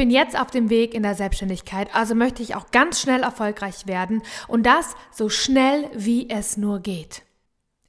bin jetzt auf dem Weg in der Selbstständigkeit, also möchte ich auch ganz schnell erfolgreich werden und das so schnell wie es nur geht.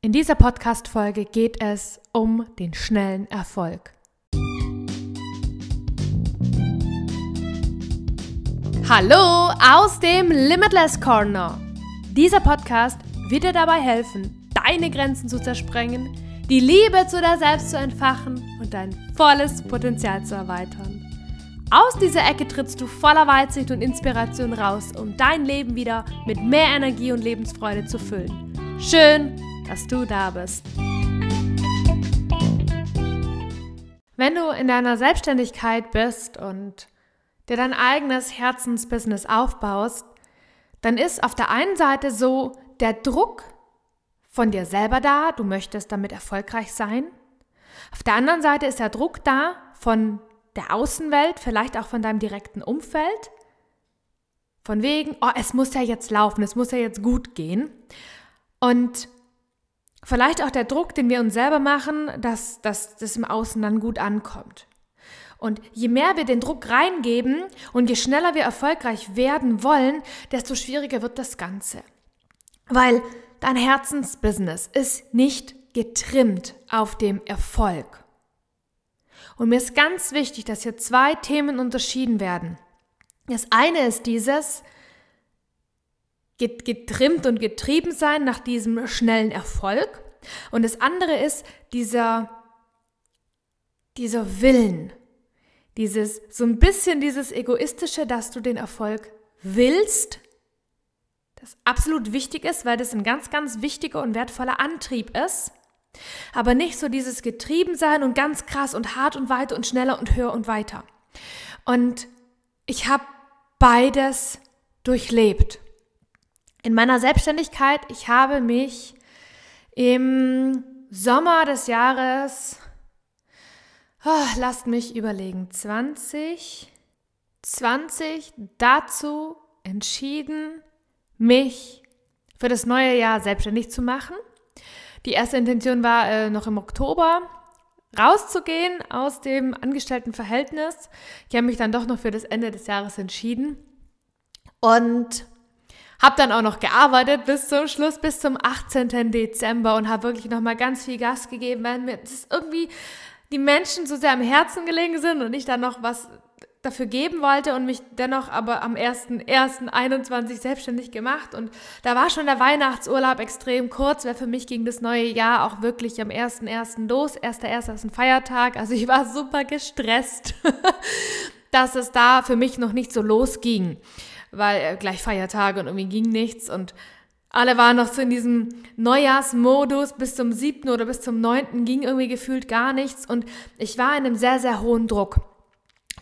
In dieser Podcast-Folge geht es um den schnellen Erfolg. Hallo aus dem Limitless Corner. Dieser Podcast wird dir dabei helfen, deine Grenzen zu zersprengen, die Liebe zu dir selbst zu entfachen und dein volles Potenzial zu erweitern. Aus dieser Ecke trittst du voller Weitsicht und Inspiration raus, um dein Leben wieder mit mehr Energie und Lebensfreude zu füllen. Schön, dass du da bist. Wenn du in deiner Selbstständigkeit bist und dir dein eigenes Herzensbusiness aufbaust, dann ist auf der einen Seite so der Druck von dir selber da, du möchtest damit erfolgreich sein. Auf der anderen Seite ist der Druck da von der Außenwelt, vielleicht auch von deinem direkten Umfeld. Von wegen, oh, es muss ja jetzt laufen, es muss ja jetzt gut gehen. Und Vielleicht auch der Druck, den wir uns selber machen, dass, dass das im Außen dann gut ankommt. Und je mehr wir den Druck reingeben und je schneller wir erfolgreich werden wollen, desto schwieriger wird das Ganze. Weil dein Herzensbusiness ist nicht getrimmt auf dem Erfolg. Und mir ist ganz wichtig, dass hier zwei Themen unterschieden werden. Das eine ist dieses, getrimmt und getrieben sein nach diesem schnellen Erfolg. Und das andere ist dieser, dieser Willen, dieses, so ein bisschen dieses Egoistische, dass du den Erfolg willst, das absolut wichtig ist, weil das ein ganz, ganz wichtiger und wertvoller Antrieb ist. Aber nicht so dieses Getriebensein und ganz krass und hart und weiter und schneller und höher und weiter. Und ich habe beides durchlebt. In meiner Selbstständigkeit, ich habe mich im Sommer des Jahres, oh, lasst mich überlegen, 20, 20 dazu entschieden, mich für das neue Jahr selbstständig zu machen. Die erste Intention war äh, noch im Oktober rauszugehen aus dem Angestelltenverhältnis. Ich habe mich dann doch noch für das Ende des Jahres entschieden. Und habe dann auch noch gearbeitet bis zum Schluss, bis zum 18. Dezember und habe wirklich nochmal ganz viel Gas gegeben, weil mir das irgendwie die Menschen so sehr am Herzen gelegen sind und ich dann noch was dafür geben wollte und mich dennoch aber am 1.1.21 selbstständig gemacht. Und da war schon der Weihnachtsurlaub extrem kurz, weil für mich ging das neue Jahr auch wirklich am 1.1. los. 1.1. ist ein Feiertag, also ich war super gestresst, dass es da für mich noch nicht so losging weil äh, gleich Feiertage und irgendwie ging nichts und alle waren noch so in diesem Neujahrsmodus bis zum siebten oder bis zum neunten ging irgendwie gefühlt gar nichts und ich war in einem sehr, sehr hohen Druck.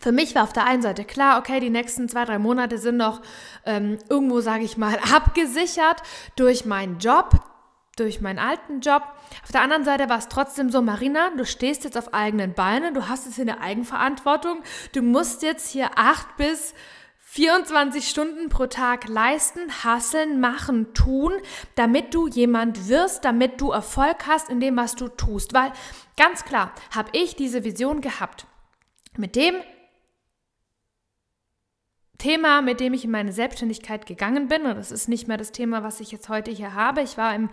Für mich war auf der einen Seite klar, okay, die nächsten zwei, drei Monate sind noch ähm, irgendwo, sage ich mal, abgesichert durch meinen Job, durch meinen alten Job. Auf der anderen Seite war es trotzdem so, Marina, du stehst jetzt auf eigenen Beinen, du hast es in der Eigenverantwortung, du musst jetzt hier acht bis 24 Stunden pro Tag leisten, hasseln, machen, tun, damit du jemand wirst, damit du Erfolg hast in dem, was du tust. Weil ganz klar habe ich diese Vision gehabt. Mit dem Thema, mit dem ich in meine Selbstständigkeit gegangen bin, und das ist nicht mehr das Thema, was ich jetzt heute hier habe. Ich war im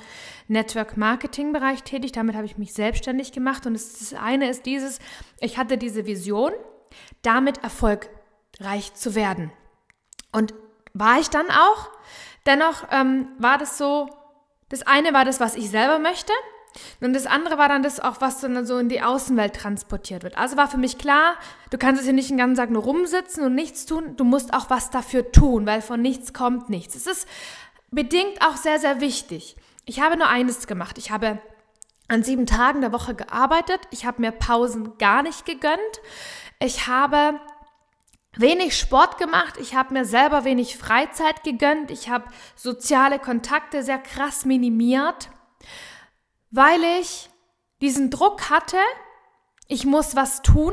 Network Marketing Bereich tätig, damit habe ich mich selbstständig gemacht und das eine ist dieses, ich hatte diese Vision, damit erfolgreich zu werden. Und war ich dann auch. Dennoch ähm, war das so, das eine war das, was ich selber möchte. Und das andere war dann das auch, was dann so in die Außenwelt transportiert wird. Also war für mich klar, du kannst es hier nicht den ganzen Tag nur rumsitzen und nichts tun. Du musst auch was dafür tun, weil von nichts kommt nichts. Es ist bedingt auch sehr, sehr wichtig. Ich habe nur eines gemacht. Ich habe an sieben Tagen der Woche gearbeitet. Ich habe mir Pausen gar nicht gegönnt. Ich habe wenig Sport gemacht, ich habe mir selber wenig Freizeit gegönnt, ich habe soziale Kontakte sehr krass minimiert, weil ich diesen Druck hatte, ich muss was tun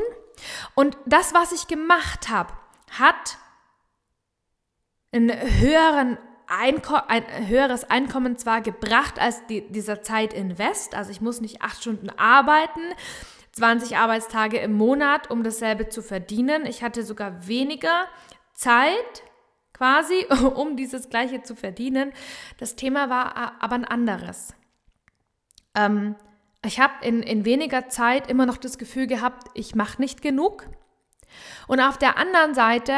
und das, was ich gemacht habe, hat einen höheren Einko ein höheres Einkommen zwar gebracht als die, dieser Zeit invest, also ich muss nicht acht Stunden arbeiten, 20 Arbeitstage im Monat, um dasselbe zu verdienen. Ich hatte sogar weniger Zeit quasi, um dieses gleiche zu verdienen. Das Thema war aber ein anderes. Ähm, ich habe in, in weniger Zeit immer noch das Gefühl gehabt, ich mache nicht genug. Und auf der anderen Seite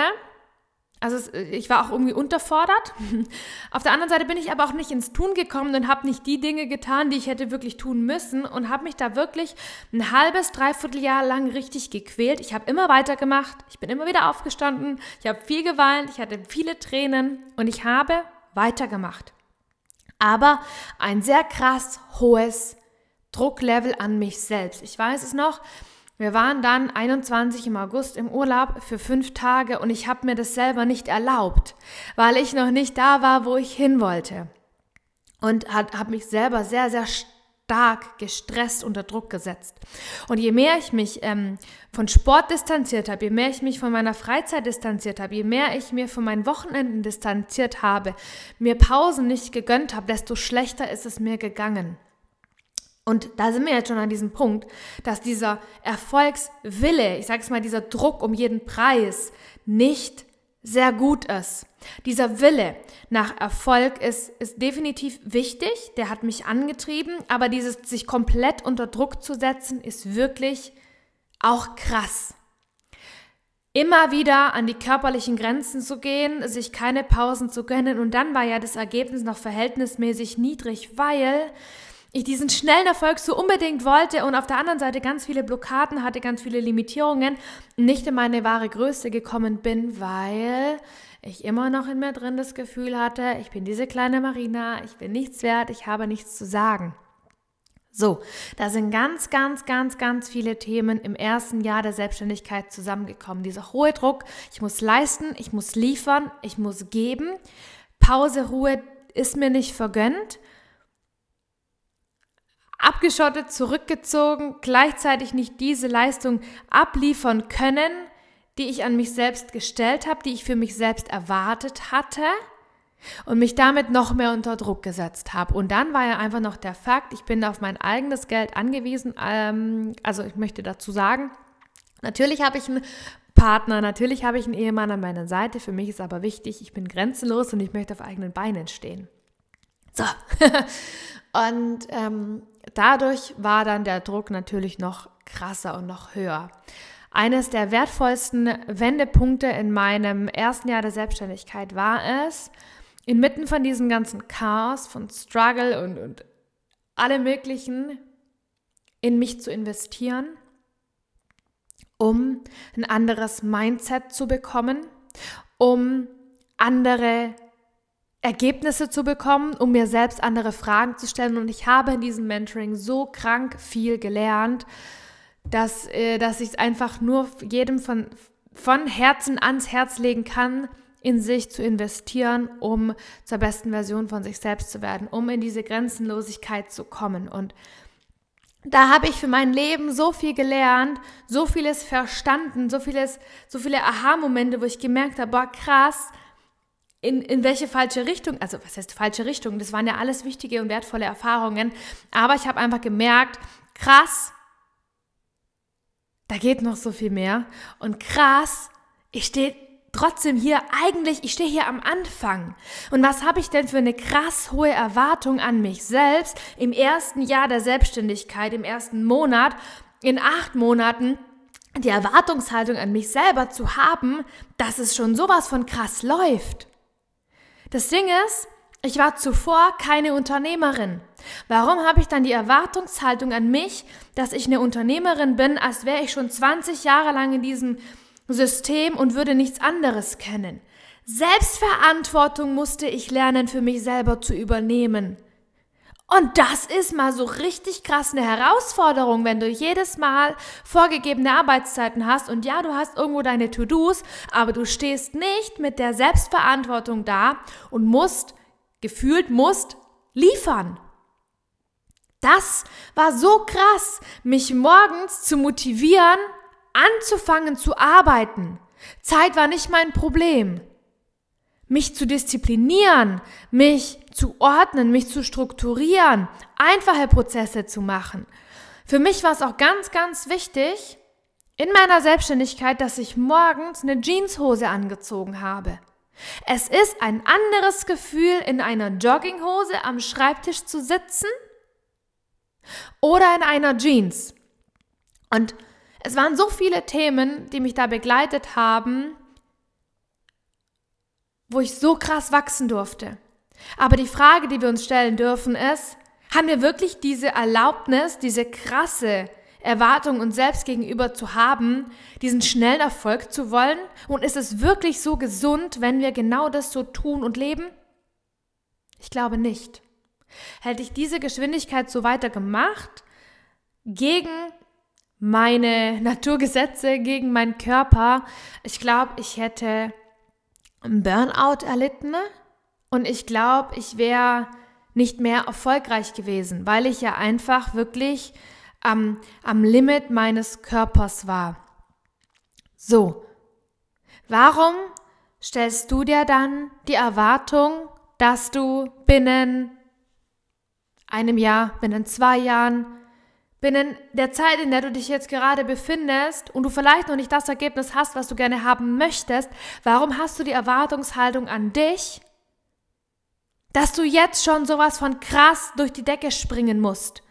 also es, ich war auch irgendwie unterfordert. Auf der anderen Seite bin ich aber auch nicht ins Tun gekommen und habe nicht die Dinge getan, die ich hätte wirklich tun müssen und habe mich da wirklich ein halbes, dreiviertel Jahr lang richtig gequält. Ich habe immer weitergemacht, ich bin immer wieder aufgestanden, ich habe viel geweint, ich hatte viele Tränen und ich habe weitergemacht. Aber ein sehr krass hohes Drucklevel an mich selbst. Ich weiß es noch, wir waren dann 21 im August im Urlaub für fünf Tage und ich habe mir das selber nicht erlaubt, weil ich noch nicht da war, wo ich hin wollte. Und habe mich selber sehr, sehr stark gestresst unter Druck gesetzt. Und je mehr ich mich ähm, von Sport distanziert habe, je mehr ich mich von meiner Freizeit distanziert habe, je mehr ich mir von meinen Wochenenden distanziert habe, mir Pausen nicht gegönnt habe, desto schlechter ist es mir gegangen. Und da sind wir jetzt schon an diesem Punkt, dass dieser Erfolgswille, ich sage es mal, dieser Druck um jeden Preis nicht sehr gut ist. Dieser Wille nach Erfolg ist, ist definitiv wichtig, der hat mich angetrieben, aber dieses sich komplett unter Druck zu setzen, ist wirklich auch krass. Immer wieder an die körperlichen Grenzen zu gehen, sich keine Pausen zu gönnen und dann war ja das Ergebnis noch verhältnismäßig niedrig, weil ich diesen schnellen Erfolg so unbedingt wollte und auf der anderen Seite ganz viele Blockaden hatte, ganz viele Limitierungen, nicht in meine wahre Größe gekommen bin, weil ich immer noch in mir drin das Gefühl hatte, ich bin diese kleine Marina, ich bin nichts wert, ich habe nichts zu sagen. So, da sind ganz, ganz, ganz, ganz viele Themen im ersten Jahr der Selbstständigkeit zusammengekommen. Dieser hohe Druck, ich muss leisten, ich muss liefern, ich muss geben. Pause, Ruhe ist mir nicht vergönnt abgeschottet, zurückgezogen, gleichzeitig nicht diese Leistung abliefern können, die ich an mich selbst gestellt habe, die ich für mich selbst erwartet hatte und mich damit noch mehr unter Druck gesetzt habe. Und dann war ja einfach noch der Fakt, ich bin auf mein eigenes Geld angewiesen. Ähm, also ich möchte dazu sagen, natürlich habe ich einen Partner, natürlich habe ich einen Ehemann an meiner Seite. Für mich ist aber wichtig, ich bin grenzenlos und ich möchte auf eigenen Beinen stehen. So. und ähm, dadurch war dann der Druck natürlich noch krasser und noch höher. Eines der wertvollsten Wendepunkte in meinem ersten Jahr der Selbstständigkeit war es, inmitten von diesem ganzen Chaos, von Struggle und, und allem Möglichen, in mich zu investieren, um ein anderes Mindset zu bekommen, um andere Ergebnisse zu bekommen, um mir selbst andere Fragen zu stellen. Und ich habe in diesem Mentoring so krank viel gelernt, dass, äh, dass ich es einfach nur jedem von, von Herzen ans Herz legen kann, in sich zu investieren, um zur besten Version von sich selbst zu werden, um in diese Grenzenlosigkeit zu kommen. Und da habe ich für mein Leben so viel gelernt, so vieles verstanden, so vieles, so viele Aha-Momente, wo ich gemerkt habe, boah, krass, in, in welche falsche Richtung, also was heißt falsche Richtung, das waren ja alles wichtige und wertvolle Erfahrungen, aber ich habe einfach gemerkt, krass, da geht noch so viel mehr und krass, ich stehe trotzdem hier eigentlich, ich stehe hier am Anfang. Und was habe ich denn für eine krass hohe Erwartung an mich selbst im ersten Jahr der Selbstständigkeit, im ersten Monat, in acht Monaten? Die Erwartungshaltung an mich selber zu haben, dass es schon sowas von krass läuft. Das Ding ist, ich war zuvor keine Unternehmerin. Warum habe ich dann die Erwartungshaltung an mich, dass ich eine Unternehmerin bin, als wäre ich schon 20 Jahre lang in diesem System und würde nichts anderes kennen? Selbstverantwortung musste ich lernen, für mich selber zu übernehmen. Und das ist mal so richtig krass eine Herausforderung, wenn du jedes Mal vorgegebene Arbeitszeiten hast und ja, du hast irgendwo deine To-Dos, aber du stehst nicht mit der Selbstverantwortung da und musst, gefühlt musst, liefern. Das war so krass, mich morgens zu motivieren, anzufangen zu arbeiten. Zeit war nicht mein Problem mich zu disziplinieren, mich zu ordnen, mich zu strukturieren, einfache Prozesse zu machen. Für mich war es auch ganz, ganz wichtig in meiner Selbstständigkeit, dass ich morgens eine Jeanshose angezogen habe. Es ist ein anderes Gefühl, in einer Jogginghose am Schreibtisch zu sitzen oder in einer Jeans. Und es waren so viele Themen, die mich da begleitet haben, wo ich so krass wachsen durfte. Aber die Frage, die wir uns stellen dürfen, ist, haben wir wirklich diese Erlaubnis, diese krasse Erwartung uns selbst gegenüber zu haben, diesen schnellen Erfolg zu wollen? Und ist es wirklich so gesund, wenn wir genau das so tun und leben? Ich glaube nicht. Hätte ich diese Geschwindigkeit so weiter gemacht, gegen meine Naturgesetze, gegen meinen Körper, ich glaube, ich hätte einen Burnout erlitten und ich glaube, ich wäre nicht mehr erfolgreich gewesen, weil ich ja einfach wirklich am, am Limit meines Körpers war. So, warum stellst du dir dann die Erwartung, dass du binnen einem Jahr, binnen zwei Jahren, binnen der Zeit, in der du dich jetzt gerade befindest und du vielleicht noch nicht das Ergebnis hast, was du gerne haben möchtest, warum hast du die Erwartungshaltung an dich, dass du jetzt schon sowas von krass durch die Decke springen musst?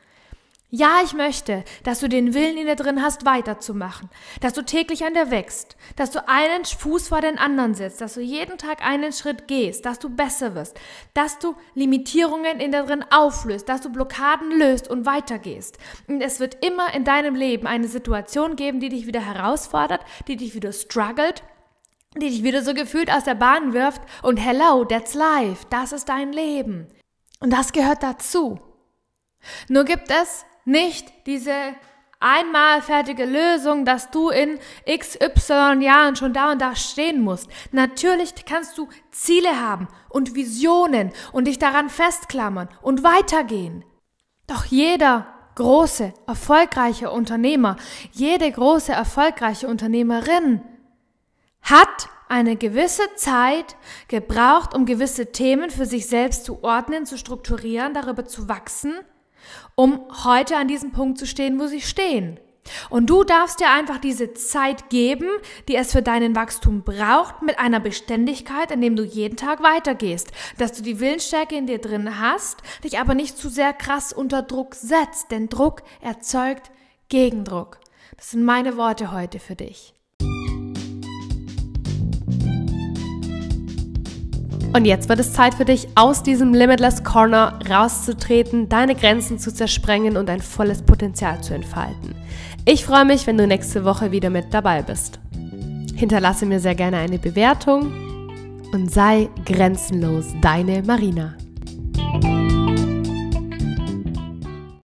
Ja, ich möchte, dass du den Willen in dir drin hast, weiterzumachen, dass du täglich an dir wächst, dass du einen Fuß vor den anderen setzt, dass du jeden Tag einen Schritt gehst, dass du besser wirst, dass du Limitierungen in dir drin auflöst, dass du Blockaden löst und weitergehst. Und es wird immer in deinem Leben eine Situation geben, die dich wieder herausfordert, die dich wieder struggelt, die dich wieder so gefühlt aus der Bahn wirft und hello, that's life, das ist dein Leben. Und das gehört dazu. Nur gibt es nicht diese einmal fertige Lösung, dass du in XY Jahren schon da und da stehen musst. Natürlich kannst du Ziele haben und Visionen und dich daran festklammern und weitergehen. Doch jeder große, erfolgreiche Unternehmer, jede große, erfolgreiche Unternehmerin hat eine gewisse Zeit gebraucht, um gewisse Themen für sich selbst zu ordnen, zu strukturieren, darüber zu wachsen um heute an diesem Punkt zu stehen, wo sie stehen. Und du darfst dir einfach diese Zeit geben, die es für deinen Wachstum braucht, mit einer Beständigkeit, indem du jeden Tag weitergehst, dass du die Willensstärke in dir drin hast, dich aber nicht zu sehr krass unter Druck setzt, denn Druck erzeugt Gegendruck. Das sind meine Worte heute für dich. Und jetzt wird es Zeit für dich, aus diesem Limitless Corner rauszutreten, deine Grenzen zu zersprengen und dein volles Potenzial zu entfalten. Ich freue mich, wenn du nächste Woche wieder mit dabei bist. Hinterlasse mir sehr gerne eine Bewertung und sei grenzenlos deine Marina.